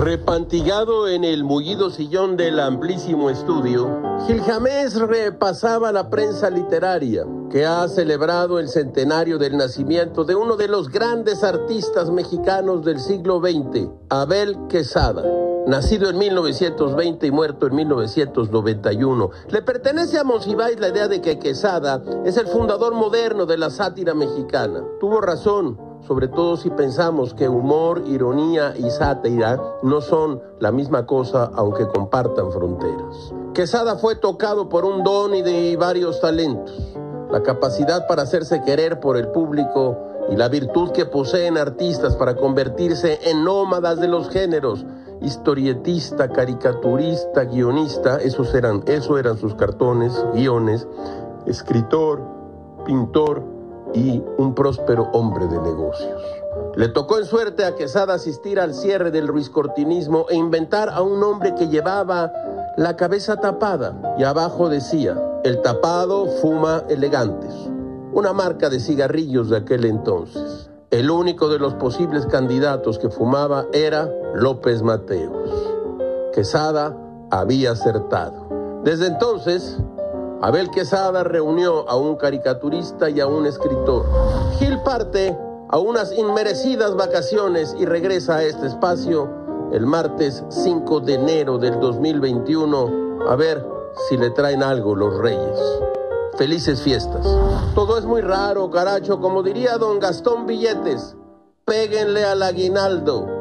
Repantigado en el mullido sillón del amplísimo estudio, Gilgamesh repasaba la prensa literaria que ha celebrado el centenario del nacimiento de uno de los grandes artistas mexicanos del siglo XX, Abel Quesada. Nacido en 1920 y muerto en 1991. Le pertenece a Monsiváis la idea de que Quesada es el fundador moderno de la sátira mexicana. Tuvo razón, sobre todo si pensamos que humor, ironía y sátira no son la misma cosa aunque compartan fronteras. Quesada fue tocado por un don y de varios talentos, la capacidad para hacerse querer por el público y la virtud que poseen artistas para convertirse en nómadas de los géneros, historietista, caricaturista, guionista, esos eran, eso eran sus cartones, guiones, escritor, pintor, y un próspero hombre de negocios. Le tocó en suerte a Quesada asistir al cierre del ruiscortinismo e inventar a un hombre que llevaba la cabeza tapada y abajo decía, el tapado fuma elegantes, una marca de cigarrillos de aquel entonces. El único de los posibles candidatos que fumaba era López Mateos. Quesada había acertado. Desde entonces, Abel Quesada reunió a un caricaturista y a un escritor. Gil parte a unas inmerecidas vacaciones y regresa a este espacio el martes 5 de enero del 2021 a ver si le traen algo los reyes. Felices fiestas. Todo es muy raro, caracho, como diría don Gastón Billetes. Péguenle al aguinaldo.